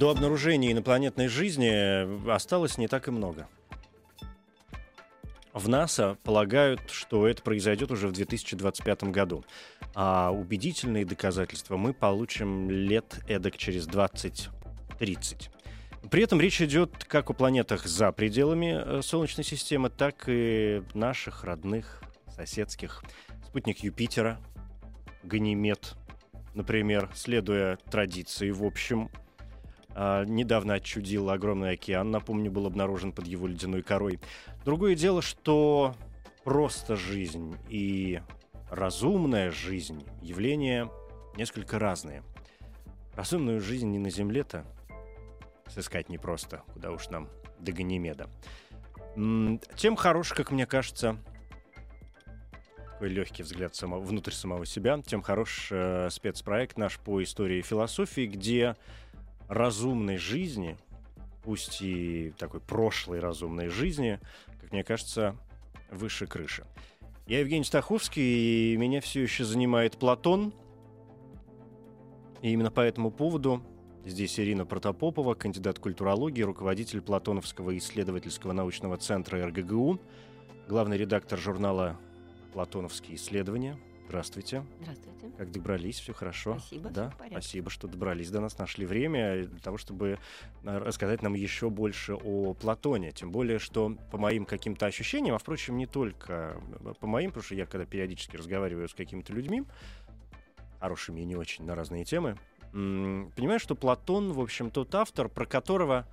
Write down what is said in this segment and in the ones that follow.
До обнаружения инопланетной жизни осталось не так и много. В NASA полагают, что это произойдет уже в 2025 году. А убедительные доказательства мы получим лет эдак через 20-30. При этом речь идет как о планетах за пределами э, Солнечной системы, так и наших родных, соседских. Спутник Юпитера, Ганимед, например, следуя традиции, в общем, а, недавно отчудил огромный океан, напомню, был обнаружен под его ледяной корой. Другое дело, что просто жизнь и разумная жизнь — явления несколько разные. Разумную жизнь не на Земле-то сыскать непросто, куда уж нам до Ганимеда. Тем хорош, как мне кажется, легкий взгляд само, внутрь самого себя, тем хорош э, спецпроект наш по истории и философии, где разумной жизни, пусть и такой прошлой разумной жизни, как мне кажется, выше крыши. Я Евгений Стаховский, и меня все еще занимает Платон. И именно по этому поводу здесь Ирина Протопопова, кандидат культурологии, руководитель Платоновского исследовательского научного центра РГГУ, главный редактор журнала «Платоновские исследования». Здравствуйте. Здравствуйте. Как добрались? Все хорошо? Спасибо, Да, спасибо, что добрались до нас, нашли время для того, чтобы э, рассказать нам еще больше о Платоне. Тем более, что по моим каким-то ощущениям, а впрочем, не только э, по моим, потому что я когда периодически разговариваю с какими-то людьми, хорошими и не очень на разные темы, понимаю, что Платон, в общем, тот автор, про которого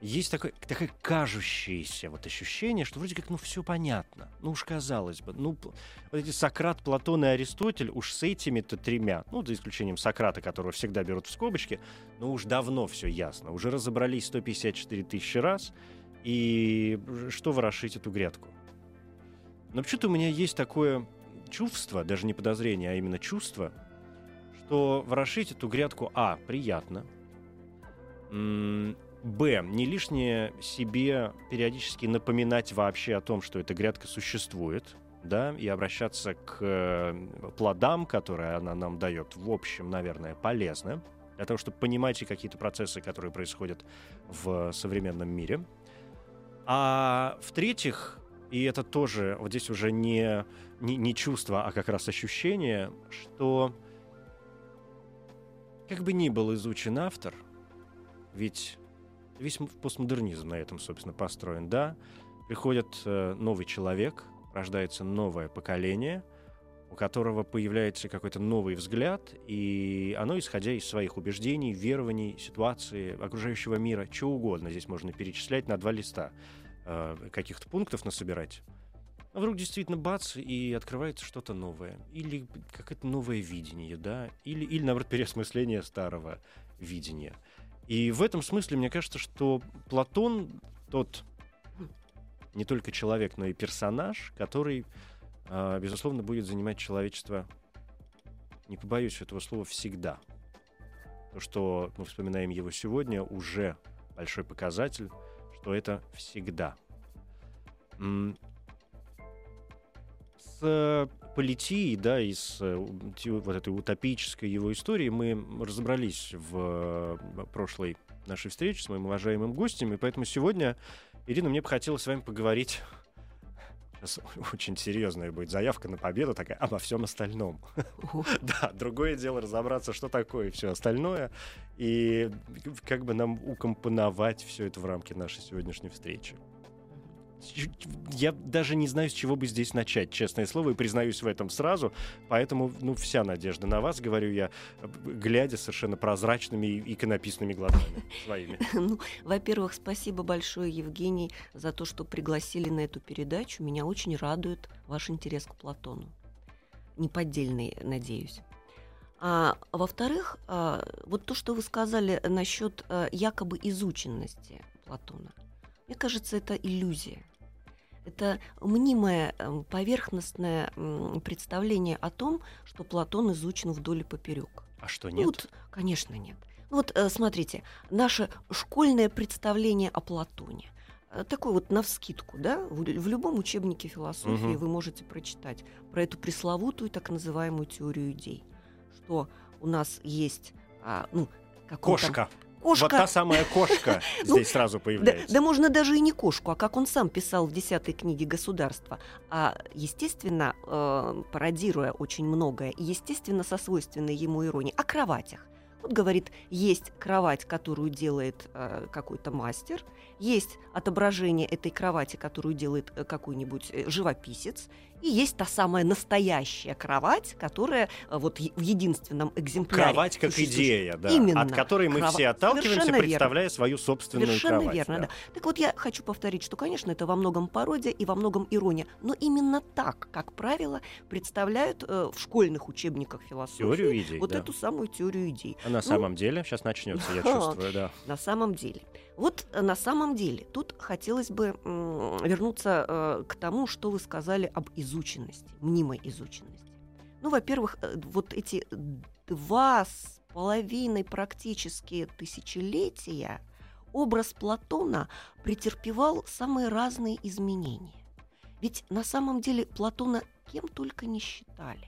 есть такое, такое кажущееся вот ощущение, что вроде как, ну, все понятно. Ну, уж казалось бы. Ну, вот эти Сократ, Платон и Аристотель уж с этими-то тремя, ну, за исключением Сократа, которого всегда берут в скобочки, ну, уж давно все ясно. Уже разобрались 154 тысячи раз, и что ворошить эту грядку? Но почему-то у меня есть такое чувство, даже не подозрение, а именно чувство, что ворошить эту грядку, а, приятно, Б. Не лишнее себе периодически напоминать вообще о том, что эта грядка существует, да, и обращаться к э, плодам, которые она нам дает, в общем, наверное, полезно для того, чтобы понимать и какие-то процессы, которые происходят в современном мире. А в-третьих, и это тоже, вот здесь уже не, не, не чувство, а как раз ощущение, что как бы ни был изучен автор, ведь весь постмодернизм на этом, собственно, построен, да, приходит э, новый человек, рождается новое поколение, у которого появляется какой-то новый взгляд, и оно, исходя из своих убеждений, верований, ситуации, окружающего мира, чего угодно, здесь можно перечислять на два листа э, каких-то пунктов насобирать. А вдруг действительно бац, и открывается что-то новое. Или какое-то новое видение, да? Или, или наоборот, переосмысление старого видения. И в этом смысле мне кажется, что Платон тот не только человек, но и персонаж, который, а, безусловно, будет занимать человечество, не побоюсь этого слова, всегда. То, что мы вспоминаем его сегодня, уже большой показатель, что это всегда. С политией, да, и с э, вот этой утопической его истории мы разобрались в э, прошлой нашей встрече с моим уважаемым гостем, и поэтому сегодня, Ирина, мне бы хотелось с вами поговорить Сейчас очень серьезная будет заявка на победу такая обо всем остальном. Да, другое дело разобраться, что такое все остальное, и как бы нам укомпоновать все это в рамки нашей сегодняшней встречи. Я даже не знаю, с чего бы здесь начать, честное слово, и признаюсь в этом сразу. Поэтому, ну, вся надежда на вас, говорю я, глядя совершенно прозрачными и иконописными глазами своими. Ну, во-первых, спасибо большое, Евгений, за то, что пригласили на эту передачу. Меня очень радует ваш интерес к Платону. Неподдельный, надеюсь. А во-вторых, а, вот то, что вы сказали насчет а, якобы изученности Платона, мне кажется, это иллюзия. Это мнимое эм, поверхностное представление о том, что Платон изучен вдоль и поперек. А что Ну нет? вот, конечно, нет. Ну Вот э, смотрите, наше школьное представление о Платоне. э, Такое вот навскидку, да, в, лю- в любом учебнике философии Мгм. вы можете прочитать про эту пресловутую так называемую теорию идей, что у нас есть, а, ну, как Кошка. Кошка, Вот та самая кошка Ну, здесь сразу появляется. да можно даже и не кошку, а как он сам писал в десятой книге «Государство». А, естественно, э, пародируя очень многое, естественно, со свойственной ему иронией, о кроватях. Вот говорит, есть кровать, которую делает э, какой-то мастер, есть отображение этой кровати, которую делает э, какой-нибудь э, живописец, и есть та самая настоящая кровать, которая э, вот в единственном экземпляре. Кровать как существует. идея, да, Именно. от которой мы Крова- все отталкиваемся, Совершенно верно. представляя свою собственную Совершенно кровать. верно, да. Так вот, я хочу повторить, что, конечно, это во многом пародия и во многом ирония, но именно так, как правило, представляют э, в школьных учебниках философии Теорию идей, вот да. эту самую теорию идей. А на самом деле, сейчас начнется, я чувствую, да. На самом деле. Вот на самом деле тут хотелось бы вернуться э, к тому, что вы сказали об изученности, мнимой изученности. Ну, во-первых, э, вот эти два с половиной практически тысячелетия образ Платона претерпевал самые разные изменения. Ведь на самом деле Платона кем только не считали.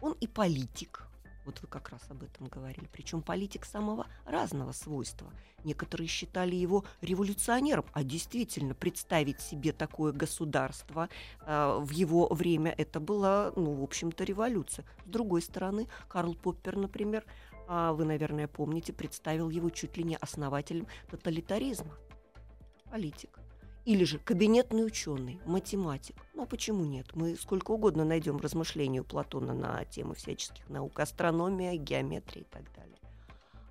Он и политик, вот вы как раз об этом говорили. Причем политик самого разного свойства. Некоторые считали его революционером, а действительно представить себе такое государство э, в его время это была, ну, в общем-то, революция. С другой стороны, Карл Поппер, например, а, вы, наверное, помните, представил его чуть ли не основателем тоталитаризма. Политик. Или же кабинетный ученый, математик. Ну, а почему нет? Мы сколько угодно найдем размышлений у Платона на темы всяческих наук, астрономия, геометрия и так далее.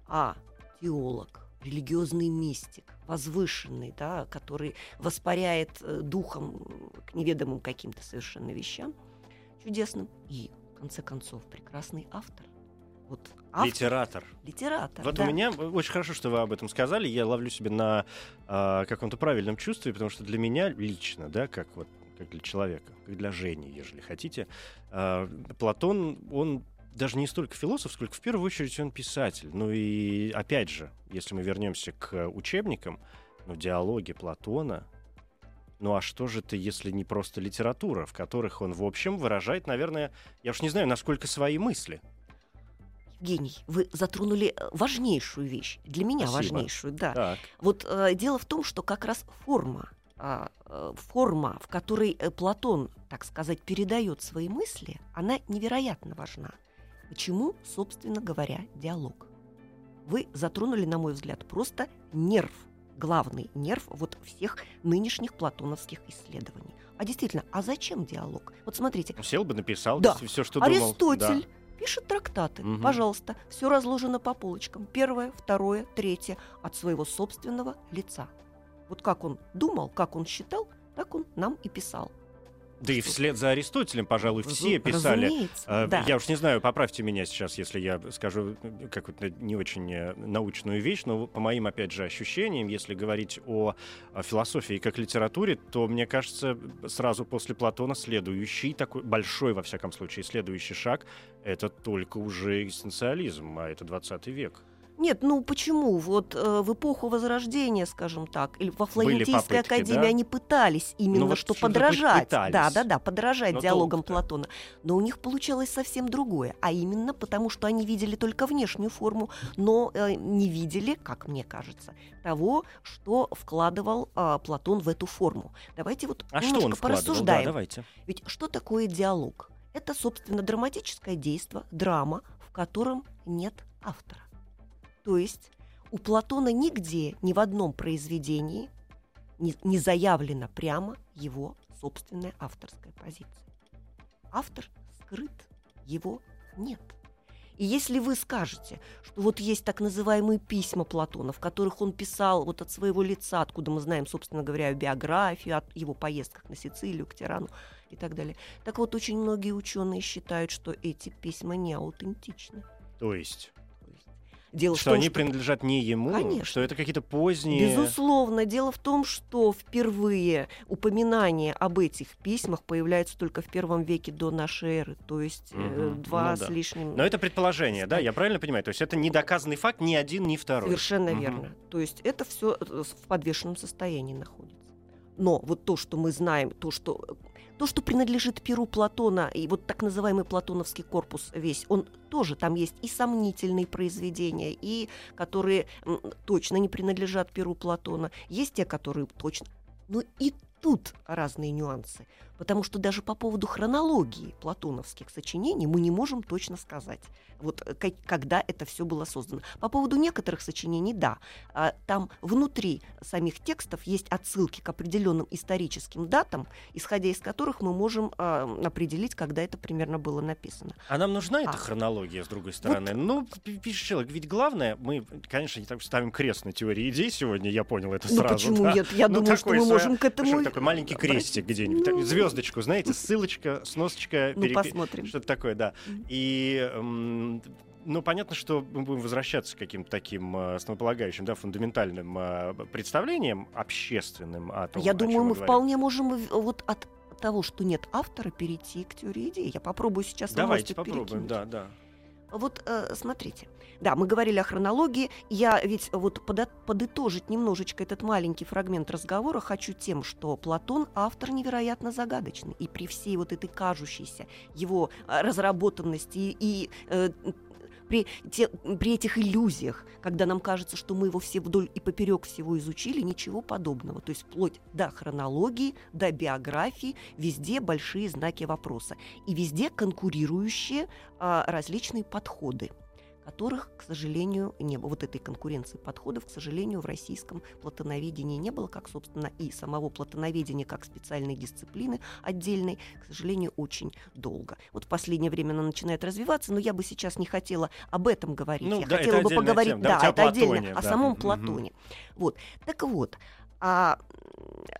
А теолог, религиозный мистик, возвышенный, да, который воспаряет э, духом к неведомым каким-то совершенно вещам, чудесным. И, в конце концов, прекрасный автор. Вот автор, Литератор. литератор. Вот да. у меня очень хорошо, что вы об этом сказали. Я ловлю себя на а, каком-то правильном чувстве, потому что для меня лично, да, как вот как для человека, как для Жени, ежели хотите, а, Платон, он даже не столько философ, сколько в первую очередь он писатель. Ну и опять же, если мы вернемся к учебникам, ну, диалоги Платона, ну а что же это, если не просто литература, в которых он, в общем, выражает, наверное, я уж не знаю, насколько свои мысли. Евгений, вы затронули э, важнейшую вещь. Для меня Спасибо. важнейшую, да. Так. Вот э, дело в том, что как раз форма, а, э, форма, в которой э, Платон, так сказать, передает свои мысли, она невероятно важна. Почему, собственно говоря, диалог? Вы затронули, на мой взгляд, просто нерв, главный нерв вот всех нынешних платоновских исследований. А действительно, а зачем диалог? Вот смотрите, Сел бы, написал Да. все, что думал. Аристотель пишет трактаты. Мгм. Пожалуйста, все разложено по полочкам. Первое, второе, третье от своего собственного лица. Вот как он думал, как он считал, так он нам и писал. Да и вслед за Аристотелем, пожалуй, все писали. Разумеется, А, да. Я уж не знаю, поправьте меня сейчас, если я скажу э, какую-то не очень э, научную вещь, но по моим, опять же, ощущениям, если говорить о, о философии как литературе, то, мне кажется, сразу после Платона следующий, такой большой, во всяком случае, следующий шаг — это только уже экзистенциализм, а это 20 век. Нет, ну почему? Вот э, в эпоху Возрождения, скажем так, или во Флорентийской попытки, академии да? они пытались именно Ну вот что подражать. пытались. Да, да, да, подражать Но диалогам толку-то? Платона. Но у них получалось совсем другое. А именно потому, что они видели только внешнюю форму, но э, не видели, как мне кажется, того, что вкладывал а, Платон в эту форму. Давайте вот А что немножко он вкладывал? Да, порассуждаем. давайте. Ведь что такое диалог? Это, собственно, драматическое действие, драма, в котором нет автора. То есть у Платона нигде, ни в одном произведении не, заявлена прямо его собственная авторская позиция. Автор скрыт, его нет. И если вы скажете, что вот есть так называемые письма Платона, в которых он писал вот от своего лица, откуда мы знаем, собственно говоря, биографию, от его поездках на Сицилию, к Тирану и так далее. Так вот, очень многие ученые считают, что эти письма не аутентичны. То есть, Дело что в том, они что принадлежат не ему, Конечно. что это какие-то поздние... Безусловно. Дело в том, что впервые упоминание об этих письмах появляется только в первом веке до нашей эры, то есть э, Мгм. два Ну с да. лишним. Но это предположение, да? Я правильно понимаю? То есть это недоказанный факт ни один, ни второй. Совершенно Мгм. верно. То есть это все в подвешенном состоянии находится. Но вот то, что мы знаем, то, что то, что принадлежит Перу Платона, и вот так называемый платоновский корпус весь, он тоже там есть и сомнительные произведения, и которые точно не принадлежат Перу Платона, есть те, которые точно. Но и тут разные нюансы, потому что даже по поводу хронологии платоновских сочинений мы не можем точно сказать, вот э, ка- когда это все было создано. По поводу некоторых сочинений, да, а, там внутри самих текстов есть отсылки к определенным историческим датам, исходя из которых мы можем определить, когда это примерно было написано. А нам нужна эта А. хронология, с другой стороны? Ну, пи- пишет человек, ведь главное, мы, конечно, не так ставим крест на теории идей сегодня, я понял это ну сразу. почему да. нет? Я Ну, думаю, что мы можем к этому... Такой маленький крестик где-нибудь, Ну, звездочку, знаете, ссылочка, сносочка, Ну, перепи- посмотрим. что-то такое, да. И м, ну, понятно, что мы будем возвращаться к каким-то таким э, основополагающим, да, фундаментальным э, представлениям общественным о том, Я о думаю, мы говорим. вполне можем вот от того, что нет автора, перейти к теории идей. Я попробую сейчас Давайте попробуем, перекинуть. да, да. Вот э, смотрите. Да, мы говорили о хронологии. Я ведь вот подо- подытожить немножечко этот маленький фрагмент разговора хочу тем, что Платон автор невероятно загадочный. И при всей вот этой кажущейся его э, разработанности и э, при, те- при этих иллюзиях, когда нам кажется, что мы его все вдоль и поперек всего изучили, ничего подобного. То есть вплоть до хронологии, до биографии, везде большие знаки вопроса. И везде конкурирующие а, различные подходы которых, к сожалению, не было. Вот этой конкуренции подходов, к сожалению, в российском платоноведении не было, как, собственно, и самого платоноведения как специальной дисциплины отдельной, к сожалению, очень долго. Вот в последнее время она начинает развиваться, но я бы сейчас не хотела об этом говорить. Ну я да, хотела бы поговорить, тема. да, о это отдельно, Платоне, о да. самом Мгм. Платоне. Вот. Так вот, а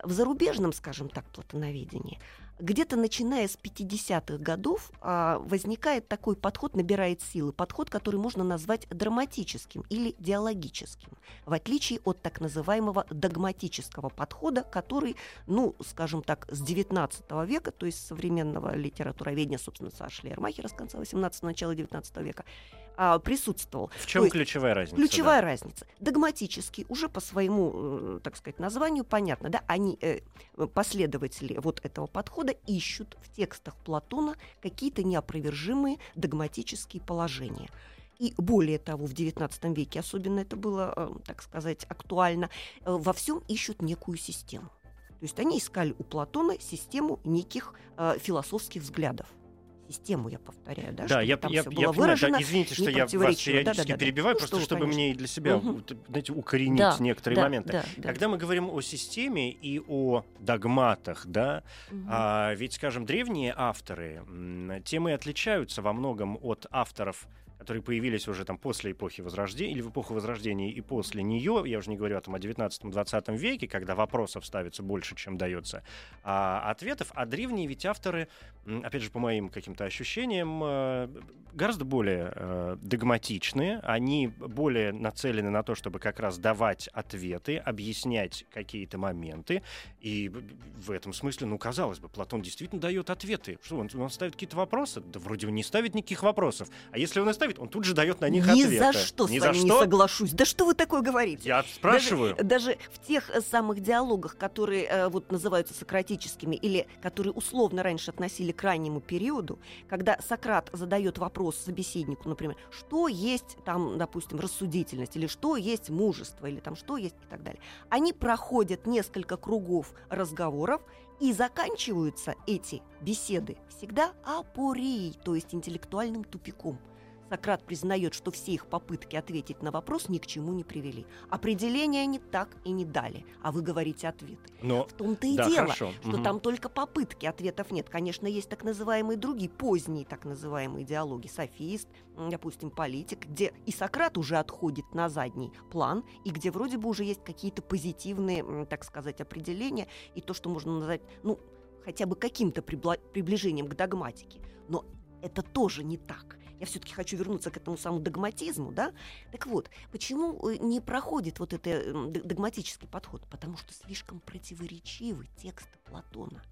в зарубежном, скажем так, платоноведении где-то начиная с 50-х годов а, возникает такой подход, набирает силы, подход, который можно назвать драматическим или диалогическим, в отличие от так называемого догматического подхода, который, ну, скажем так, с 19 века, то есть современного литературоведения, собственно, Саша Шлейермахера с конца 18 начала 19 века, а, присутствовал. В чем есть ключевая разница? Ключевая да? разница. Догматический, уже по своему, э, так сказать, названию понятно, да, они, э, последователи вот этого подхода, ищут в текстах Платона какие-то неопровержимые догматические положения. И более того, в XIX веке особенно это было, э, так сказать, актуально, э, во всем ищут некую систему. То есть они искали у Платона систему неких э, философских взглядов. Систему, я повторяю, да, Да, я, там я, всё я было понимаю, да, выражено. извините, что я вас периодически Да-да-да. перебиваю, Ну, просто что чтобы конечно. мне и для себя, вот, знаете, укоренить Да, некоторые да, моменты. да, да. Когда мы говорим о системе и о догматах, да, Мгм. а, ведь, скажем, древние авторы, м, тем и отличаются во многом от авторов которые появились уже там после эпохи Возрождения, или в эпоху Возрождения и после нее, я уже не говорю о, там, о 19-20 веке, когда вопросов ставится больше, чем дается а, ответов, а древние ведь авторы, опять же, по моим каким-то ощущениям, э, гораздо более э, догматичны, они более нацелены на то, чтобы как раз давать ответы, объяснять какие-то моменты, и в этом смысле, ну, казалось бы, Платон действительно дает ответы. Что, он, он ставит какие-то вопросы? Да вроде он не ставит никаких вопросов. А если он и ставит, он тут же дает на них Ни ответы. за что Ни с за вами не что? соглашусь. Да что вы такое говорите? Я спрашиваю. Даже, даже в тех э, самых диалогах, которые э, вот называются сократическими или которые условно раньше относили к раннему периоду, когда Сократ задает вопрос собеседнику, например, что есть там, допустим, рассудительность или что есть мужество или там что есть и так далее. Они проходят несколько кругов разговоров и заканчиваются эти беседы всегда апорией, то есть интеллектуальным тупиком. Сократ признает, что все их попытки ответить на вопрос ни к чему не привели. Определения они так и не дали, а вы говорите ответы. Но В том-то и да, дело, хорошо. что Мгм. там только попытки, ответов нет. Конечно, есть так называемые другие, поздние так называемые диалоги. Софист, допустим, политик, где и Сократ уже отходит на задний план, и где вроде бы уже есть какие-то позитивные, так сказать, определения, и то, что можно назвать, ну, хотя бы каким-то приближением к догматике. Но это тоже не так. Я все-таки хочу вернуться к этому самому догматизму, да? Так вот, почему э, не проходит вот этот догматический подход? Потому что слишком противоречивы тексты Платона.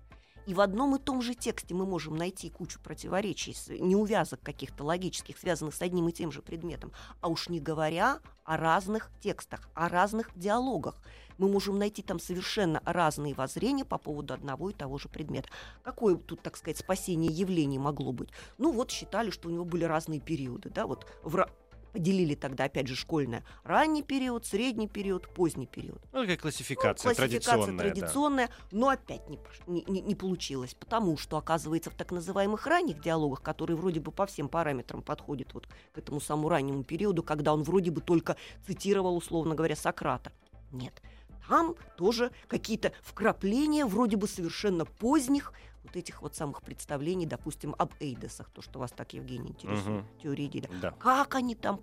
И в одном и том же тексте мы можем найти кучу противоречий, неувязок каких-то логических, связанных с одним и тем же предметом. А уж не говоря о разных текстах, о разных диалогах. Мы можем найти там совершенно разные воззрения по поводу одного и того же предмета. Какое тут, так сказать, спасение явлений могло быть? Ну вот считали, что у него были разные периоды. Да? Вот в, Поделили тогда, опять же, школьное. Ранний период, средний период, поздний период. Ну, такая классификация, ну, классификация традиционная. традиционная да. Но опять не, не, не получилось, потому что, оказывается, в так называемых ранних диалогах, которые вроде бы по всем параметрам подходят вот к этому самому раннему периоду, когда он вроде бы только цитировал, условно говоря, Сократа. Нет, там тоже какие-то вкрапления вроде бы совершенно поздних вот этих вот самых представлений, допустим, об Эйдесах, то, что вас так, Евгений, интересует, угу. теория Дида. Да. Как они там,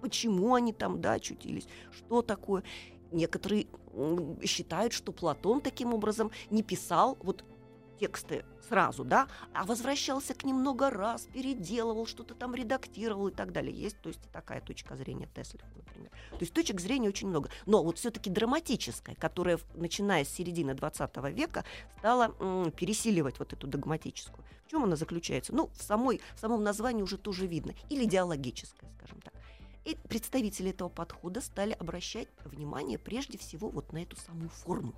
почему они там, да, очутились, что такое. Некоторые считают, что Платон таким образом не писал вот тексты сразу, да, а возвращался к ним много раз, переделывал, что-то там редактировал и так далее. Есть, то есть, такая точка зрения Теслера, например. То есть точек зрения очень много. Но вот все-таки драматическая, которая, начиная с середины 20 века, стала пересиливать вот эту догматическую. В чем она заключается? Ну, в, самой, в самом названии уже тоже видно. Или идеологическая, скажем так. И представители этого подхода стали обращать внимание прежде всего вот на эту самую форму.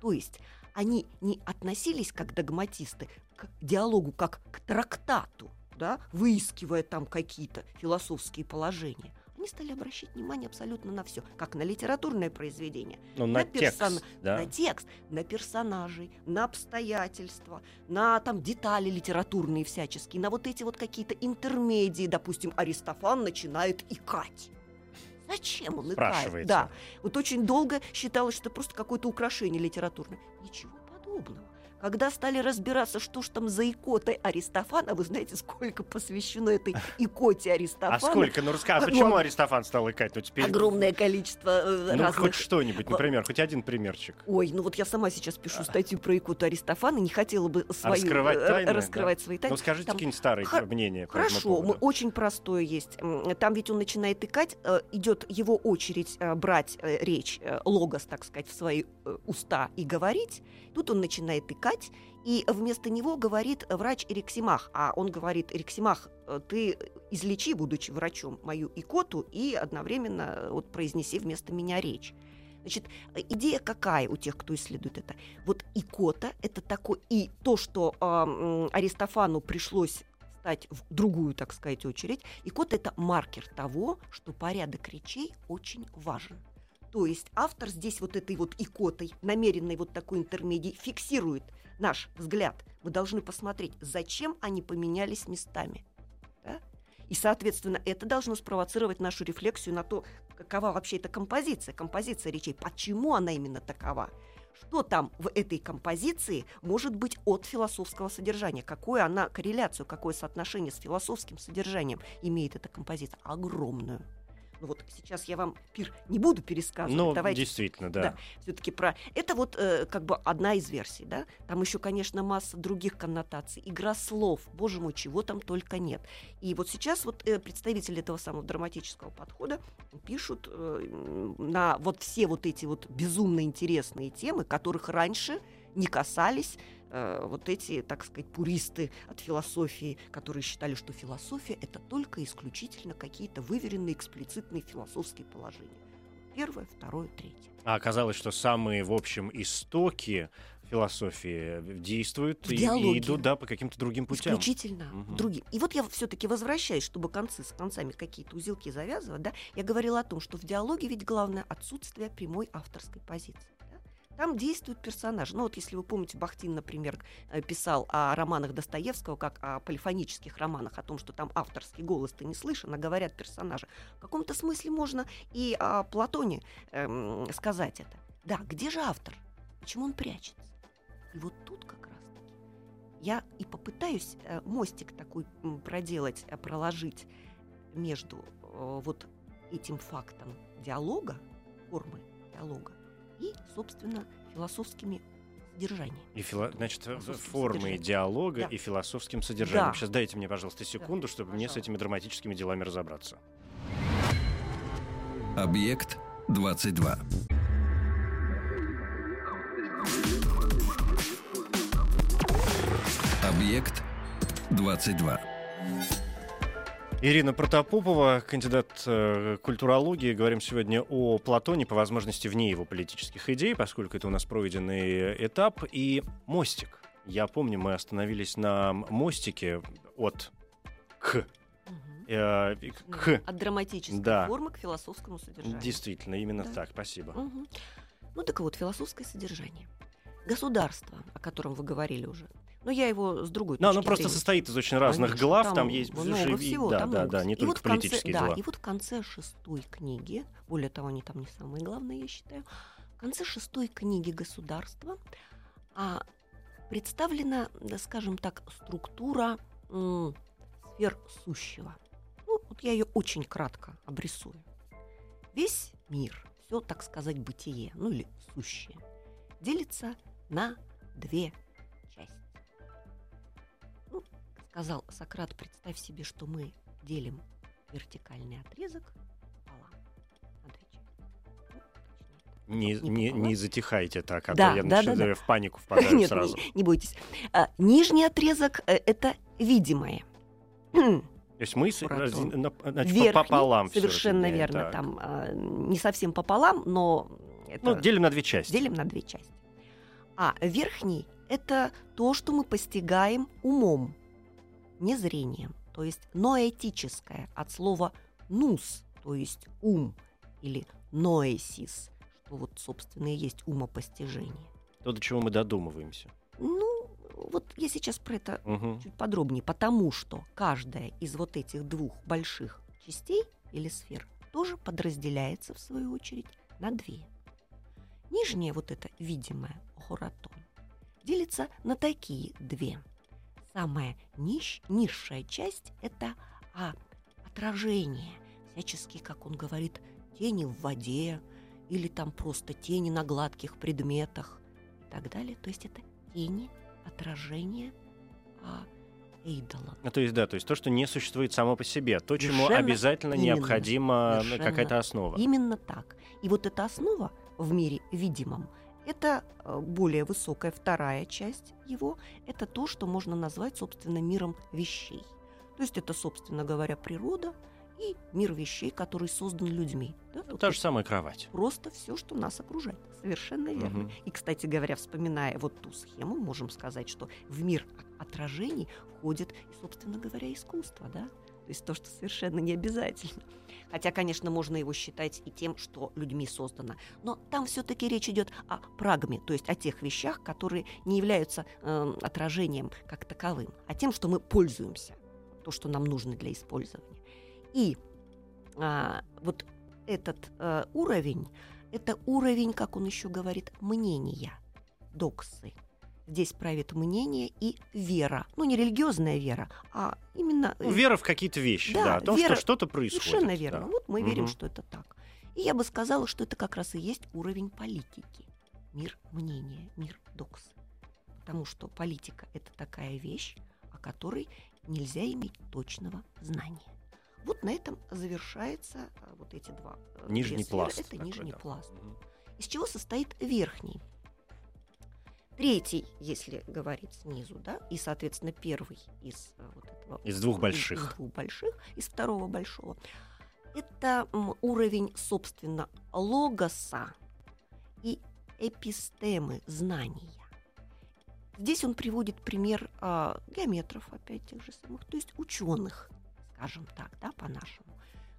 То есть они не относились как догматисты к диалогу как к трактату, да, выискивая там какие-то философские положения. Они стали обращать внимание абсолютно на все, как на литературное произведение, ну, на, на, персон... текст, да? на текст, на персонажей, на обстоятельства, на там детали литературные всяческие, на вот эти вот какие-то интермедии, допустим, Аристофан начинает икать. Зачем он икает? Да. Вот очень долго считалось, что это просто какое-то украшение литературное. Ничего подобного. Когда стали разбираться, что ж там за икотой Аристофана, вы знаете, сколько посвящено этой икоте Аристофана. А сколько? Ну расскажи, почему ну, Аристофан стал икать? Ну, теперь... Огромное количество э, ну, разных... хоть что-нибудь, например, хоть один примерчик. Ой, ну вот я сама сейчас пишу а. статью про икоту Аристофана, не хотела бы свою... Раскрывать э, тайны? Раскрывать да? свои тайны. Ну скажите какие-нибудь старые Хор... мнения Хорошо, мы, очень простое есть. Там ведь он начинает икать, э, идет его очередь брать речь, логос, так сказать, в свои уста и говорить. Тут он начинает икать, и вместо него говорит врач Эриксимах. А он говорит, Эриксимах, э, ты излечи, будучи врачом, мою икоту и одновременно э, вот произнеси вместо меня речь. Значит, идея какая у тех, кто исследует это? Вот икота – это такой... И то, что э, Аристофану пришлось стать в другую, так сказать, очередь, икота – это маркер того, что порядок речей очень важен. То есть автор здесь вот этой вот икотой, намеренной вот такой интермедией, фиксирует наш взгляд. Мы должны посмотреть, зачем они поменялись местами. Да? И, соответственно, это должно спровоцировать нашу рефлексию на то, какова вообще эта композиция, композиция речей, почему она именно такова. Что там в этой композиции может быть от философского содержания? Какую она корреляцию, какое соотношение с философским содержанием имеет эта композиция? Огромную. Ну вот сейчас я вам пир не буду пересказывать. Ну, Давайте, действительно, да. да Все-таки про... Это вот э, как бы одна из версий, да? Там еще, конечно, масса других коннотаций. Игра слов, боже мой, чего там только нет. И вот сейчас вот э, представители этого самого драматического подхода пишут э, на вот все вот эти вот безумно интересные темы, которых раньше не касались э, вот эти, так сказать, пуристы от философии, которые считали, что философия это только исключительно какие-то выверенные, эксплицитные философские положения. Первое, второе, третье. А оказалось, что самые, в общем, истоки философии действуют и, и идут да, по каким-то другим путям. Исключительно угу. другим. И вот я все-таки возвращаюсь, чтобы концы с концами какие-то узелки завязывать. Да, я говорила о том, что в диалоге ведь главное отсутствие прямой авторской позиции. Там действуют персонажи. Ну вот если вы помните, Бахтин, например, э, писал о романах Достоевского, как о полифонических романах, о том, что там авторский голос-то не слышен, а говорят персонажи. В каком-то смысле можно и о Платоне эм, сказать это. Да, где же автор? Почему он прячется? И вот тут как раз-таки я и попытаюсь э, мостик такой проделать, э, проложить между вот этим фактом диалога, формы диалога, и, собственно, философскими содержанием. И фило... Значит, содержанием. диалога Да. и философским содержанием. Да. Сейчас дайте мне, пожалуйста, секунду, чтобы мне с пожалуйста. этими драматическими делами разобраться. Объект 22. Объект 22. Ирина Протопопова, кандидат э, культурологии. Говорим сегодня о Платоне, по возможности вне его политических идей, поскольку это у нас пройденный этап. И мостик. Я помню, мы остановились на мостике от к. Э, Ну, к. От драматической Да. формы к философскому содержанию. Действительно, именно Да. так. Спасибо. Мгм. Ну так вот, философское содержание. Государство, о котором вы говорили уже. Но я его с другой Ну, оно точки просто зрения. состоит из очень разных Конечно, глав, там, есть много всего, да, там да, много да, всего. не И только вот конце- политические да, дела. и вот в конце шестой книги, более того, они там не самые главные, я считаю, в конце шестой книги государства а, представлена, да, скажем так, структура м, сфер сущего. Ну, вот я ее очень кратко обрисую. Весь мир, все, так сказать, бытие, ну или сущее, делится на две сказал Сократ, представь себе, что мы делим вертикальный отрезок пополам. Ну, Не, не не, не затихайте так, а Да, то я да, начну- да, да. в панику впадаю Нет, сразу. Не, не бойтесь. А, нижний отрезок э, это видимое. То есть мы на- значит, Верхний, пополам совершенно разделяем, верно. так. Там а, не совсем пополам, но это Ну, делим на две части. делим на две части. А верхний это то, что мы постигаем умом, не зрением. То есть ноэтическое от слова нус, то есть ум, или ноэсис, что вот, собственно, и есть умопостижение. То, до чего мы додумываемся. Ну, вот я сейчас про это Мгм. чуть подробнее, потому что каждая из вот этих двух больших частей или сфер тоже подразделяется, в свою очередь, на две. Нижняя вот эта видимая хоратон делится на такие две. Самая нищ, низшая часть – это а, отражение, всяческие, как он говорит, тени в воде или там просто тени на гладких предметах и так далее. То есть это тени, отражение а, эйдола. Ну, то есть, да, то есть то, что не существует само по себе, то, чему Совершенно обязательно именно. необходима какая-то основа. Именно так. И вот эта основа в мире видимом это э, более высокая вторая часть его, это то, что можно назвать, собственно, миром вещей. То есть это, собственно говоря, природа и мир вещей, который создан людьми. Да? Ну, Та же самая кровать. Просто все, что нас окружает. Совершенно верно. Мгм. И, кстати говоря, вспоминая вот ту схему, можем сказать, что в мир отражений входит, собственно говоря, искусство, да? То есть то, что совершенно не обязательно. Хотя, конечно, можно его считать и тем, что людьми создано. Но там все-таки речь идет о прагме, то есть о тех вещах, которые не являются э, отражением как таковым, а тем, что мы пользуемся, то, что нам нужно для использования. И а, вот этот э, уровень, это уровень, как он еще говорит, мнения, доксы. Здесь правит мнение и вера. Ну, не религиозная вера, а именно... э, Ну, вера в какие-то вещи, Да, да, о том, вера- что что-то происходит. Совершенно верно. да. Вот мы верим, Мгм. что это так. И я бы сказала, что это как раз и есть уровень политики. Мир мнения, мир доксы. Потому что политика – это такая вещь, о которой нельзя иметь точного знания. Вот на этом завершается а, вот эти два. э, Нижний пласт Это такой, нижний да. пласт. Из чего состоит верхний? Третий, если говорить снизу, да, и, соответственно, первый из э, вот этого Из двух больших. Из двух больших, из второго большого. Это уровень, собственно, логоса и эпистемы, знания. Здесь он приводит пример а, геометров, опять тех же самых, то есть ученых, скажем так, да, по-нашему.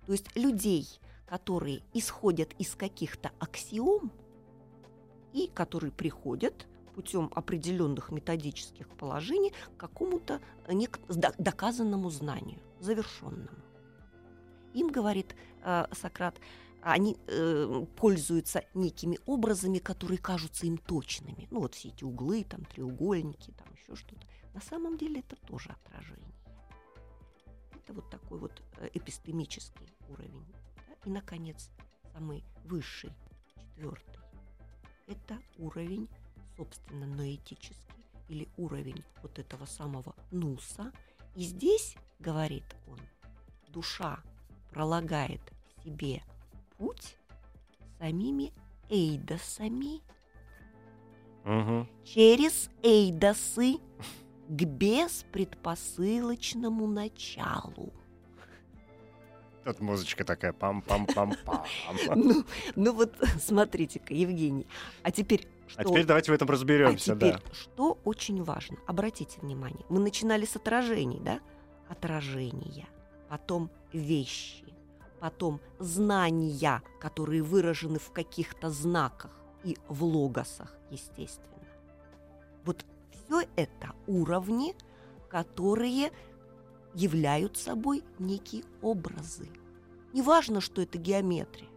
То есть людей, которые исходят из каких-то аксиом и которые приходят путем определенных методических положений к какому-то до- доказанному знанию, завершенному. Им, говорит э, Сократ, они э, пользуются некими образами, которые кажутся им точными. Ну вот все эти углы, там треугольники, там еще что-то. На самом деле это тоже отражение. Это вот такой вот э, эпистемический уровень. да. И, наконец, самый высший, четвертый, это уровень, собственно, ноэтический или уровень вот этого самого нуса. И здесь, говорит он, душа пролагает себе путь самими эйдосами Мгм. через эйдосы к беспредпосылочному началу. Тут музычка такая пам-пам-пам-пам. Ну, ну вот смотрите-ка, Евгений. А теперь что? А теперь давайте в этом А разберемся, теперь, да. что очень важно, обратите внимание, мы начинали с отражений, да? Отражения, потом вещи, потом знания, которые выражены в каких-то знаках и в логосах, естественно. Вот все это уровни, которые являют собой некие образы. Неважно, что это геометрия,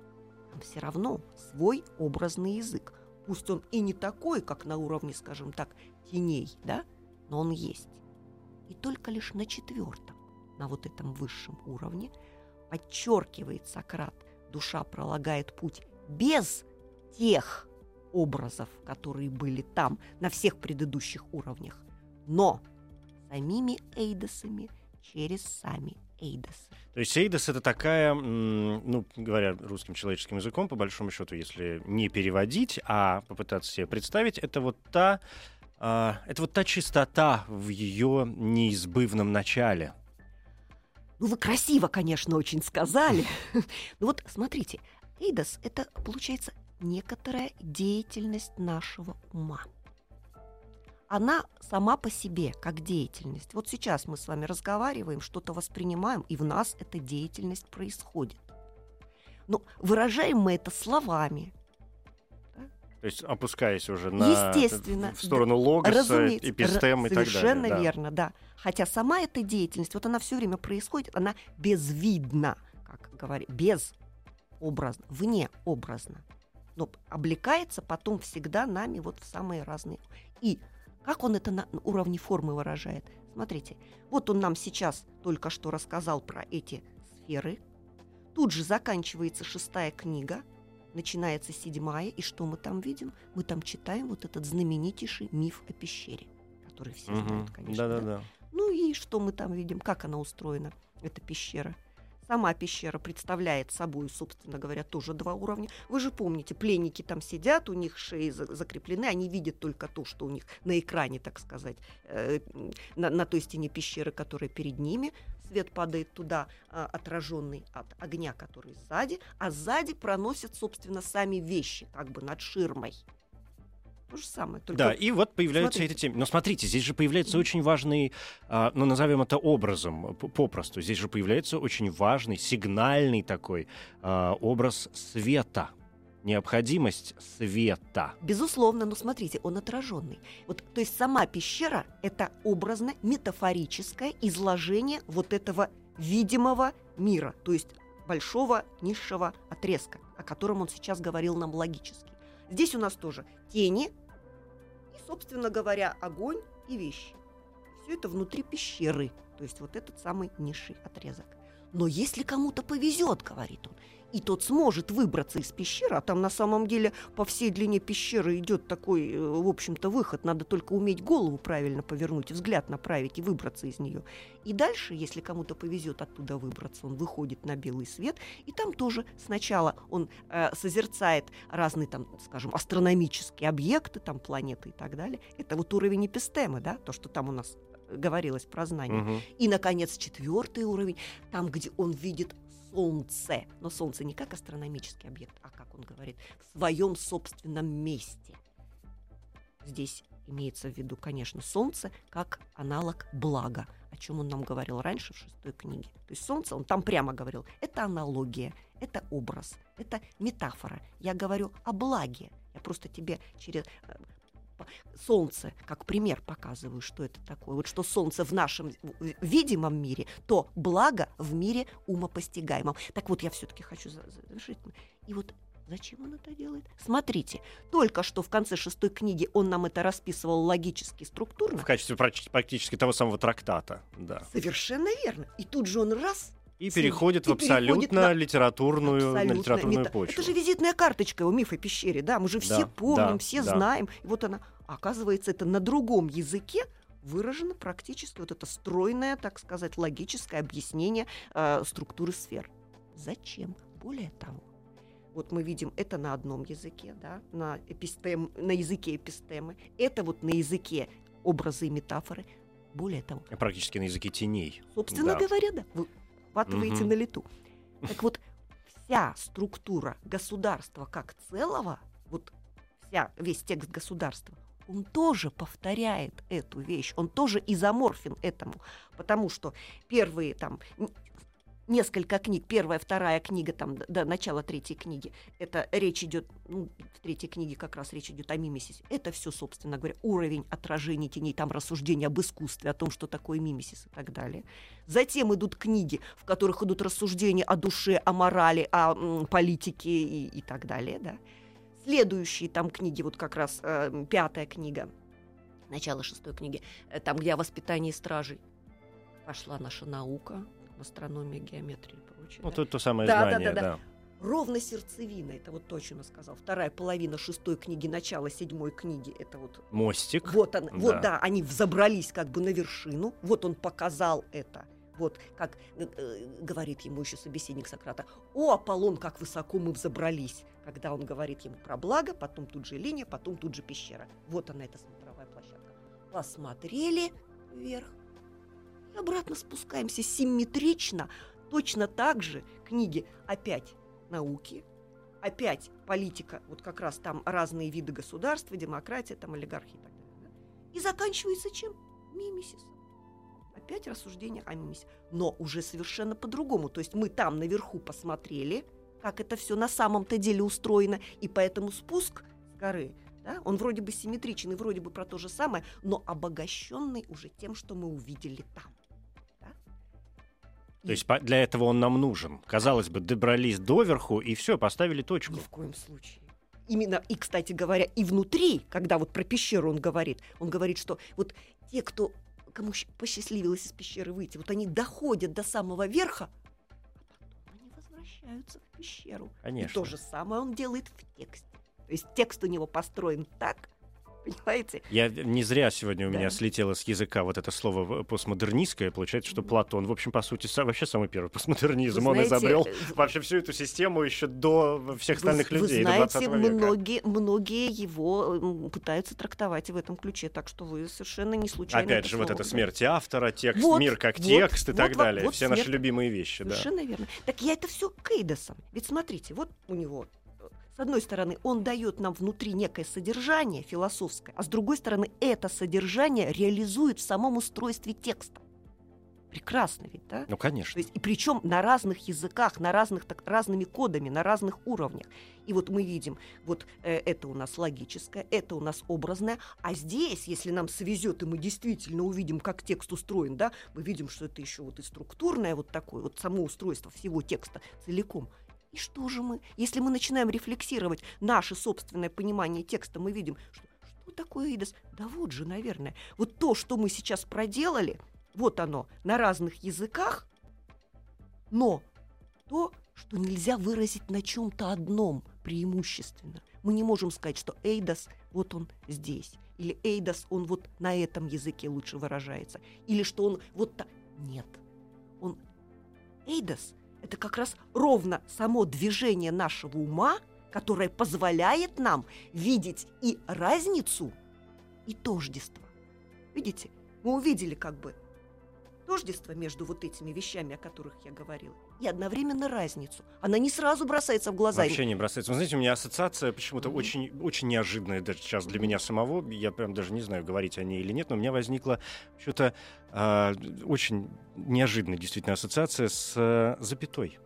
там все равно свой образный язык. Пусть он и не такой, как на уровне, скажем так, теней, да, но он есть. И только лишь на четвертом, на вот этом высшем уровне, подчеркивает Сократ, душа пролагает путь без тех образов, которые были там на всех предыдущих уровнях, но самими эйдосами через сами эйдосы. То есть Эйдос это такая, ну, говоря русским человеческим языком, по большому счету, если не переводить, а попытаться себе представить, это вот та, а, это вот та чистота в ее неизбывном начале. Ну, вы красиво, конечно, очень сказали. Ну вот, смотрите, эйдос — это, получается, некоторая деятельность нашего ума. Она сама по себе, как деятельность. Вот сейчас мы с вами разговариваем, что-то воспринимаем, и в нас эта деятельность происходит. Но выражаем мы это словами. То есть опускаясь уже на Естественно. в сторону логоса, эпистем и так далее. Совершенно да. верно, да. Хотя сама эта деятельность, вот она все время происходит, она безвидна, как безобразно, вне образно. Но облекается потом всегда нами вот в самые разные. И как он это на уровне формы выражает? Смотрите, вот он нам сейчас только что рассказал про эти сферы. Тут же заканчивается шестая книга, начинается седьмая, и что мы там видим? Мы там читаем вот этот знаменитейший миф о пещере, который все Мгм. знают, конечно. да? Да-да-да. Ну и что мы там видим? Как она устроена, эта пещера? Сама пещера представляет собой, собственно говоря, тоже два уровня. Вы же помните, пленники там сидят, у них шеи за- закреплены, они видят только то, что у них на экране, так сказать, э, на, на той стене пещеры, которая перед ними. Свет падает туда, а, отраженный от огня, который сзади, а сзади проносят, собственно, сами вещи, как бы над ширмой. То же самое, только Да, и вот появляются смотрите. эти темы. Но смотрите, здесь же появляется очень важный, а, ну, назовем это образом, попросту. Здесь же появляется очень важный, сигнальный такой а, образ света. Необходимость света. Безусловно, но смотрите, он отраженный. Вот, то есть сама пещера – это образно-метафорическое изложение вот этого видимого мира, то есть большого низшего отрезка, о котором он сейчас говорил нам логически. Здесь у нас тоже тени и, собственно говоря, огонь и вещи. Все это внутри пещеры, то есть вот этот самый низший отрезок. Но если кому-то повезет, говорит он, и тот сможет выбраться из пещеры, а там на самом деле по всей длине пещеры идет такой, э, в общем-то, выход, надо только уметь голову правильно повернуть, взгляд направить и выбраться из нее. И дальше, если кому-то повезет оттуда выбраться, он выходит на белый свет, и там тоже сначала он э, созерцает разные там, скажем, астрономические объекты, там планеты и так далее. Это вот уровень эпистемы, да, то, что там у нас э, говорилось про знание. Мгм. И, наконец, четвертый уровень, там, где он видит Солнце. Но Солнце не как астрономический объект, а, как он говорит, в своем собственном месте. Здесь имеется в виду, конечно, Солнце как аналог блага, о чем он нам говорил раньше в шестой книге. То есть Солнце, он там прямо говорил, это аналогия, это образ, это метафора. Я говорю о благе. Я просто тебе через э, солнце как пример показываю, что это такое. Вот что солнце в нашем в- видимом мире, то благо в мире умопостигаемом. Так вот, я все-таки хочу за- завершить. И вот Зачем он это делает? Смотрите, только что в конце шестой книги он нам это расписывал логически, структурно. В качестве практически того самого трактата, да. Совершенно верно. И тут же он раз И переходит в И переходит абсолютно на- литературную, на абсолютно литературную мета- почву. Это же визитная карточка у мифа пещере, да, мы же все Да, помним, да, все да. знаем. И вот она, оказывается, это на другом языке выражено практически вот это стройное, так сказать, логическое объяснение э, структуры сфер. Зачем? Более того, вот мы видим это на одном языке, да, на, эпистем, на языке эпистемы, это вот на языке образы и метафоры. Более того... Практически на языке теней. Собственно да. говоря, да, вы хватываете угу. на лету. Так вот, вся структура государства как целого, вот вся, весь текст государства, он тоже повторяет эту вещь, он тоже изоморфен этому, потому что первые там несколько книг, первая, вторая книга, там, до начала третьей книги, это речь идет, ну, в третьей книге как раз речь идет о мимесисе. Это все, собственно говоря, уровень отражения теней, там рассуждения об искусстве, о том, что такое мимесис и так далее. Затем идут книги, в которых идут рассуждения о душе, о морали, о м, политике и, и так далее, да. Следующие там книги, вот как раз э, пятая книга, начало шестой книги, э, там, где о воспитании стражей, пошла наша наука, астрономия, геометрия и прочее. Вот да? это то самое да, знание, да. да, да. да. Ровно сердцевина, это вот то, что сказал. Вторая половина шестой книги, начало седьмой книги, это вот... Мостик. Вот, он, да. вот да, они взобрались как бы на вершину, вот он показал это. Вот как э, э, говорит ему еще собеседник Сократа, «О, Аполлон, как высоко мы взобрались!» Когда он говорит ему про благо, потом тут же линия, потом тут же пещера. Вот она, эта смотровая площадка. Посмотрели вверх, обратно спускаемся симметрично, точно так же книги опять науки, опять политика, вот как раз там разные виды государства, демократия, там олигархия и так далее. Да? И заканчивается чем? Мимисис. Опять рассуждение о мимисе. Но уже совершенно по-другому. То есть мы там наверху посмотрели, как это все на самом-то деле устроено, и поэтому спуск с горы да, он вроде бы симметричный, вроде бы про то же самое, но обогащенный уже тем, что мы увидели там. То есть для этого он нам нужен. Казалось бы, добрались доверху и все, поставили точку. Ни в коем случае. Именно, и, кстати говоря, и внутри, когда вот про пещеру он говорит, он говорит, что вот те, кто, кому посчастливилось из пещеры выйти, вот они доходят до самого верха, они возвращаются в пещеру. Конечно. И то же самое он делает в тексте. То есть текст у него построен так, понимаете? Я не зря сегодня у да. меня слетело с языка вот это слово постмодернистское. Получается, что Платон, в общем, по сути, сам, вообще самый первый постмодернизм. Вы Он знаете, изобрел э, вообще всю эту систему еще до всех остальных вы, людей. Вы знаете, до многие, многие его пытаются трактовать в этом ключе, так что вы совершенно не случайно. Опять же, вот эта смерть автора, текст, вот, мир как вот, текст и вот, так вот, далее. Вот, все смерть. наши любимые вещи. Совершенно да. верно. Так я это все к Эйдосам. Ведь смотрите, вот у него с одной стороны, он дает нам внутри некое содержание философское, а с другой стороны, это содержание реализует в самом устройстве текста. Прекрасно ведь, да? Ну, конечно. То есть, и причем на разных языках, на разных, так, разными кодами, на разных уровнях. И вот мы видим, вот э, это у нас логическое, это у нас образное, а здесь, если нам свезет, и мы действительно увидим, как текст устроен, да, мы видим, что это еще вот и структурное вот такое, вот само устройство всего текста целиком. И что же мы, если мы начинаем рефлексировать наше собственное понимание текста, мы видим, что, что такое Идос? Да вот же, наверное, вот то, что мы сейчас проделали, вот оно, на разных языках, но то, что нельзя выразить на чем-то одном преимущественно. Мы не можем сказать, что Эйдос, вот он здесь, или Эйдос, он вот на этом языке лучше выражается, или что он вот так. Нет, он Эйдос это как раз ровно само движение нашего ума, которое позволяет нам видеть и разницу, и тождество. Видите, мы увидели как бы тождество между вот этими вещами, о которых я говорила, и одновременно разницу. Она не сразу бросается в глаза. Вообще не бросается. Вы знаете, у меня ассоциация почему-то mm-hmm. очень, очень неожиданная даже сейчас для меня самого. Я прям даже не знаю, говорить о ней или нет, но у меня возникла что-то э, очень неожиданная действительно ассоциация с э, запятой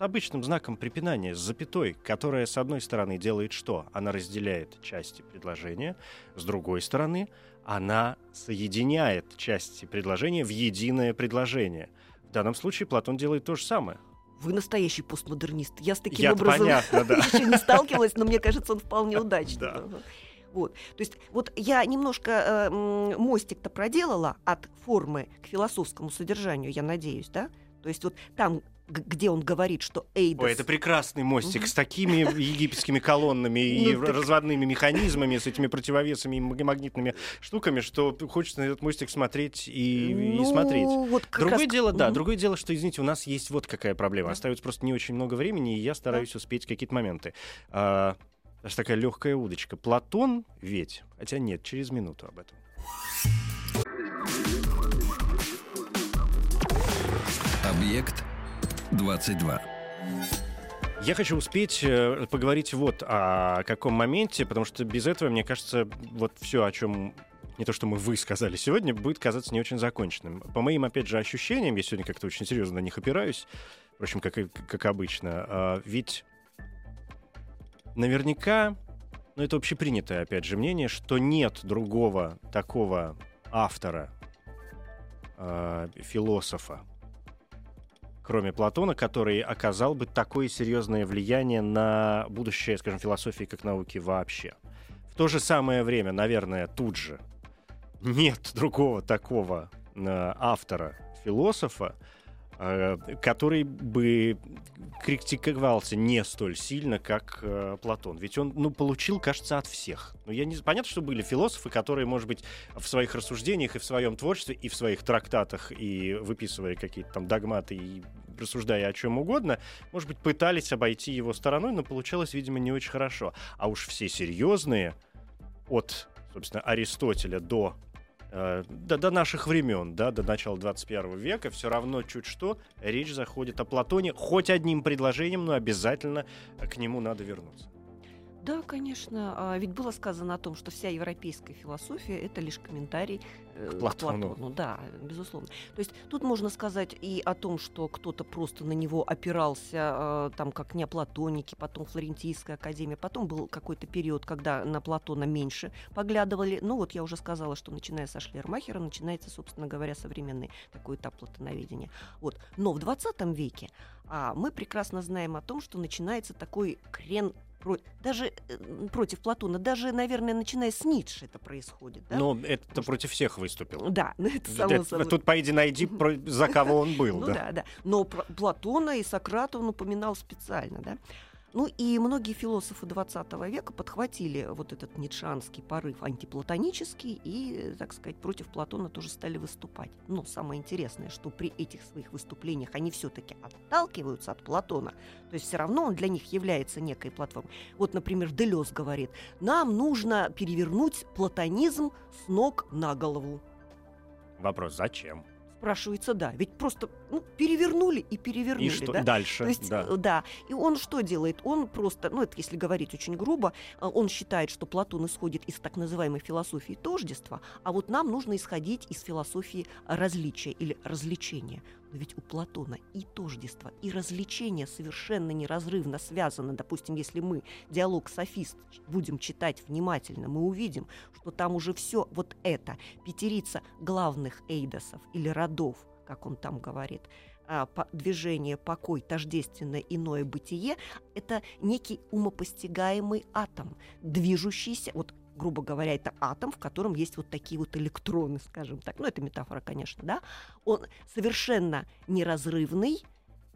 с обычным знаком препинания, с запятой, которая, с одной стороны, делает что? Она разделяет части предложения, с другой стороны, она соединяет части предложения в единое предложение. В данном случае Платон делает то же самое. Вы настоящий постмодернист. Я с таким Я образом понятно, да. еще не сталкивалась, но мне кажется, он вполне удачный. Вот. То есть вот я немножко э, мостик-то проделала от формы к философскому содержанию, я надеюсь, да? То есть вот там где он говорит, что Эйдос... Ой, это прекрасный мостик с такими египетскими колоннами и Ну, так- разводными механизмами, с этими противовесами и магнитными штуками, что хочется на этот мостик смотреть и, и Ну, смотреть. вот как Другое раз- дело, да, другое дело, что, извините, у нас есть вот какая проблема. Остается просто не очень много времени, и я стараюсь успеть какие-то моменты. А, Даже такая легкая удочка. Платон ведь, хотя нет, через минуту об этом. Объект 22. Я хочу успеть э, поговорить вот о каком моменте, потому что без этого, мне кажется, вот все, о чем не то, что мы вы сказали сегодня, будет казаться не очень законченным. По моим, опять же, ощущениям, я сегодня как-то очень серьезно на них опираюсь, впрочем, как, как обычно, а, ведь наверняка, ну это общепринятое, опять же, мнение, что нет другого такого автора, а, философа, кроме Платона, который оказал бы такое серьезное влияние на будущее, скажем, философии как науки вообще. В то же самое время, наверное, тут же нет другого такого э, автора, философа, который бы критиковался не столь сильно, как э, Платон. Ведь он, ну, получил, кажется, от всех. Ну, я не... Понятно, что были философы, которые, может быть, в своих рассуждениях и в своем творчестве, и в своих трактатах, и выписывая какие-то там догматы, и рассуждая о чем угодно, может быть, пытались обойти его стороной, но получалось, видимо, не очень хорошо. А уж все серьезные, от, собственно, Аристотеля до э, до, до наших времен, да, до начала 21 века, все равно чуть что речь заходит о Платоне, хоть одним предложением, но обязательно к нему надо вернуться. Да, конечно. А Ведь было сказано о том, что вся европейская философия это лишь комментарий э, к Платону. Да, безусловно. То есть тут можно сказать и о том, что кто-то просто на него опирался, э, там как неоплатоники, потом Флорентийская академия, потом был какой-то период, когда на Платона меньше поглядывали. Ну вот я уже сказала, что начиная со Шлермахера начинается, собственно говоря, современный такой этап платоноведения. Вот. Но в 20 веке а, мы прекрасно знаем о том, что начинается такой крен про- даже э, против Платона, даже, наверное, начиная с Ницше это происходит. Да, Но это против всех выступил. да ну, это само Это- собой. Тут пойди найди, за кого он был. Ну да. да, да. Но Платона и Сократа он упоминал специально, да. Ну и многие философы 20 века подхватили вот этот ницшанский порыв антиплатонический и, так сказать, против Платона тоже стали выступать. Но самое интересное, что при этих своих выступлениях они все-таки отталкиваются от Платона. То есть все равно он для них является некой платформой. Вот, например, Делес говорит, нам нужно перевернуть платонизм с ног на голову. Вопрос, зачем? Спрашивается, да. Ведь просто ну, перевернули и перевернули. И что да? дальше? То есть, да. э, да. И он что делает? Он просто, ну, это если говорить очень грубо, э, он считает, что Платон исходит из так называемой философии тождества, а вот нам нужно исходить из философии различия или развлечения. Но ведь у Платона и тождество, и развлечение совершенно неразрывно связаны. Допустим, если мы диалог софист будем читать внимательно, мы увидим, что там уже все вот это, пятерица главных эйдосов или родов, как он там говорит, а, движение, покой, тождественное иное бытие, это некий умопостигаемый атом, движущийся, вот грубо говоря, это атом, в котором есть вот такие вот электроны, скажем так. Ну, это метафора, конечно, да. Он совершенно неразрывный,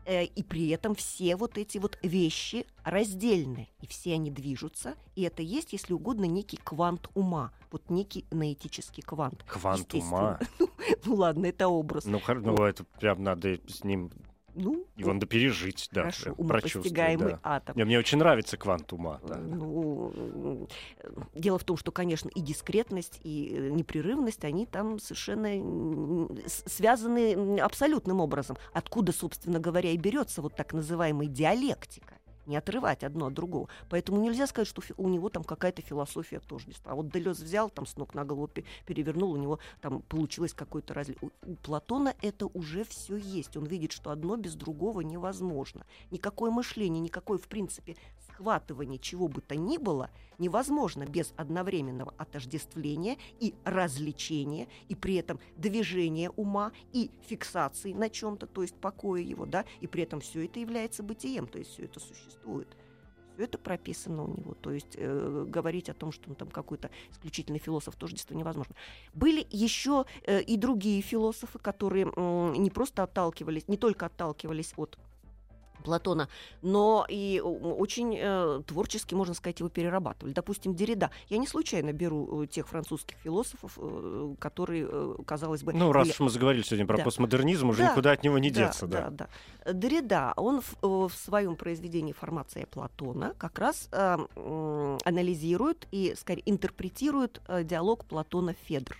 э, и при этом все вот эти вот вещи раздельны, и все они движутся, и это есть, если угодно, некий квант ума, вот некий наэтический квант. Квант ума. Ну ладно, это образ. Ну, ну, это прям надо с ним, Ну, его надо пережить, да, хорошо, прочувствовать, умопостигаемый да. атом. Не, Мне очень нравится квант ума. да. Ну, э, дело в том, что, конечно, и дискретность, и э, непрерывность, они там совершенно связаны абсолютным образом. Откуда, собственно говоря, и берется вот так называемая диалектика. Не отрывать одно от другого. Поэтому нельзя сказать, что у него там какая-то философия тождества. А вот Делез взял, там с ног на голову пе- перевернул, у него там получилось какое-то различие. У, у Платона это уже все есть. Он видит, что одно без другого невозможно. Никакое мышление, никакое, в принципе, схватывание чего бы то ни было невозможно без одновременного отождествления и развлечения, и при этом движения ума и фиксации на чем-то, то есть покоя его, да, и при этом все это является бытием, то есть все это существует. Все это прописано у него. То есть э, говорить о том, что он там какой-то исключительный философ тождества невозможно. Были еще э, и другие философы, которые м, не просто отталкивались, не только отталкивались от Платона, но и очень э, творчески, можно сказать, его перерабатывали. Допустим, Деррида. Я не случайно беру э, тех французских философов, э, которые, э, казалось бы... Ну, раз уж мы заговорили сегодня про да. постмодернизм, уже да. никуда от него не да, деться. Да, да, да. Деррида, он в, э, в своем произведении «Формация Платона» как раз э, э, анализирует и, скорее, интерпретирует э, диалог Платона-Федр.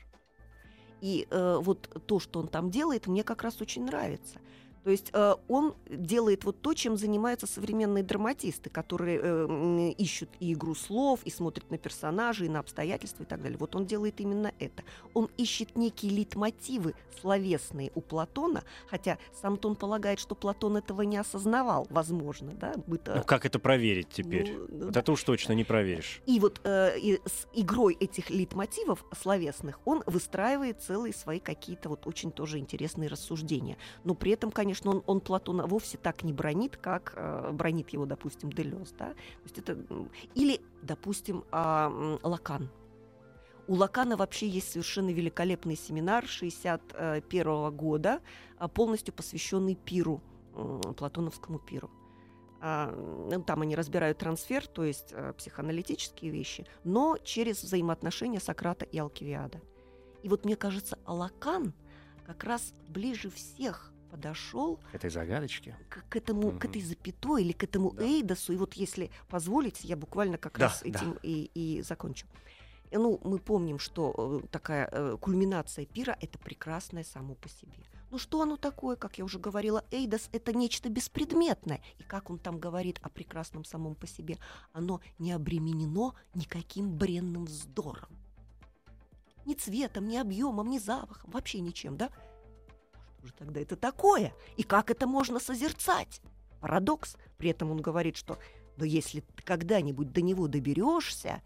И э, вот то, что он там делает, мне как раз очень нравится – то есть э, он делает вот то, чем занимаются современные драматисты, которые э, ищут и игру слов, и смотрят на персонажей, и на обстоятельства и так далее. Вот он делает именно это. Он ищет некие литмотивы словесные у Платона, хотя сам-то он полагает, что Платон этого не осознавал, возможно, да? Быто... Ну как это проверить теперь? Ну, ну, вот да. это уж точно не проверишь. И вот э, и с игрой этих литмотивов словесных он выстраивает целые свои какие-то вот очень тоже интересные рассуждения. Но при этом, конечно, конечно, он, он Платона вовсе так не бронит, как э, бронит его, допустим, Делез, да? То есть это... Или, допустим, э, Лакан. У Лакана вообще есть совершенно великолепный семинар 61 года, а, полностью посвященный пиру, платоновскому пиру. А, ну, там они разбирают трансфер, то есть э, психоаналитические вещи, но через взаимоотношения Сократа и Алкивиада. И вот мне кажется, Алакан как раз ближе всех подошел к этой загадочке, к, к этому, угу. к этой запятой или к этому да. эйдосу. И вот если позволите, я буквально как да, раз да. этим и, и закончу. Ну, мы помним, что э, такая э, кульминация пира это прекрасное само по себе. Ну что оно такое, как я уже говорила, Эйдос это нечто беспредметное. И как он там говорит о прекрасном самом по себе, оно не обременено никаким бренным вздором. Ни цветом, ни объемом, ни запахом, вообще ничем, да? Же тогда это такое? И как это можно созерцать? Парадокс. При этом он говорит, что но если ты когда-нибудь до него доберешься,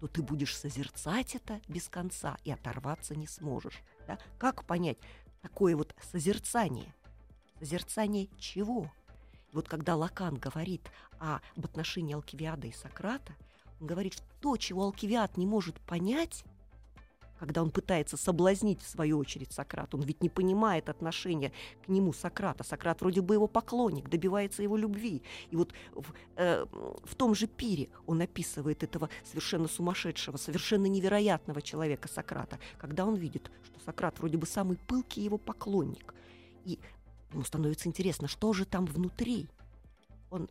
то ты будешь созерцать это без конца и оторваться не сможешь. Да? Как понять такое вот созерцание? Созерцание чего? И вот когда Лакан говорит о, об отношении Алкивиада и Сократа, он говорит, что то, чего Алкивиад не может понять, когда он пытается соблазнить, в свою очередь, Сократа. Он ведь не понимает отношения к нему Сократа. Сократ вроде бы его поклонник, добивается его любви. И вот в, э, в том же пире он описывает этого совершенно сумасшедшего, совершенно невероятного человека Сократа, когда он видит, что Сократ вроде бы самый пылкий его поклонник. И ему становится интересно, что же там внутри. Он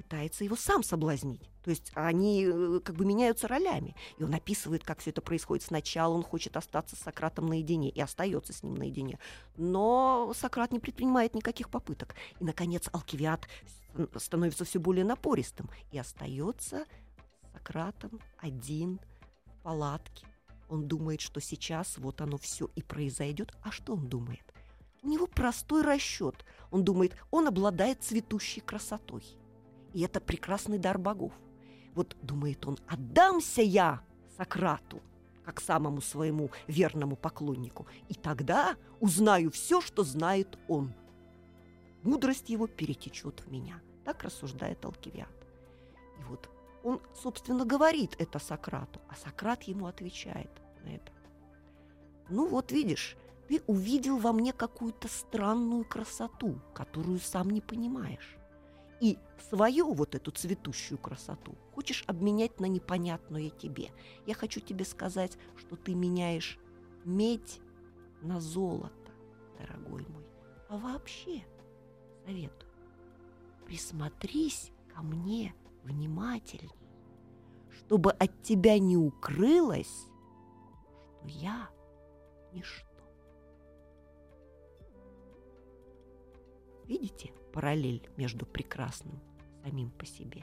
пытается его сам соблазнить. То есть они э, как бы меняются ролями. И он описывает, как все это происходит. Сначала он хочет остаться с Сократом наедине и остается с ним наедине. Но Сократ не предпринимает никаких попыток. И, наконец, Алкивиад становится все более напористым и остается с Сократом один в палатке. Он думает, что сейчас вот оно все и произойдет. А что он думает? У него простой расчет. Он думает, он обладает цветущей красотой. И это прекрасный дар богов. Вот думает он, отдамся я Сократу, как самому своему верному поклоннику, и тогда узнаю все, что знает он. Мудрость его перетечет в меня. Так рассуждает Алкивиад. И вот он, собственно, говорит это Сократу, а Сократ ему отвечает на это. Ну вот видишь, ты увидел во мне какую-то странную красоту, которую сам не понимаешь и свою вот эту цветущую красоту хочешь обменять на непонятное тебе. Я хочу тебе сказать, что ты меняешь медь на золото, дорогой мой. А вообще, советую, присмотрись ко мне внимательней, чтобы от тебя не укрылось, что я ничто. Видите? Параллель между прекрасным самим по себе,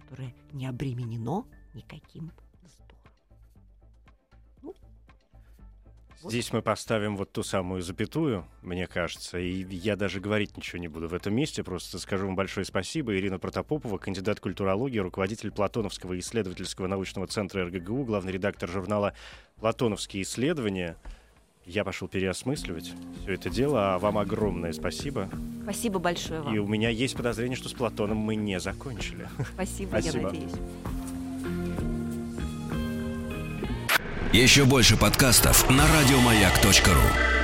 которое не обременено никаким вздором. Ну, Здесь мы поставим вот ту самую запятую, мне кажется, и я даже говорить ничего не буду в этом месте, просто скажу вам большое спасибо. Ирина Протопопова, кандидат культурологии, руководитель Платоновского исследовательского научного центра РГГУ, главный редактор журнала «Платоновские исследования». Я пошел переосмысливать все это дело, а вам огромное спасибо. Спасибо большое вам. И у меня есть подозрение, что с Платоном мы не закончили. Спасибо, Спасибо. я надеюсь. Еще больше подкастов на радиомаяк.ру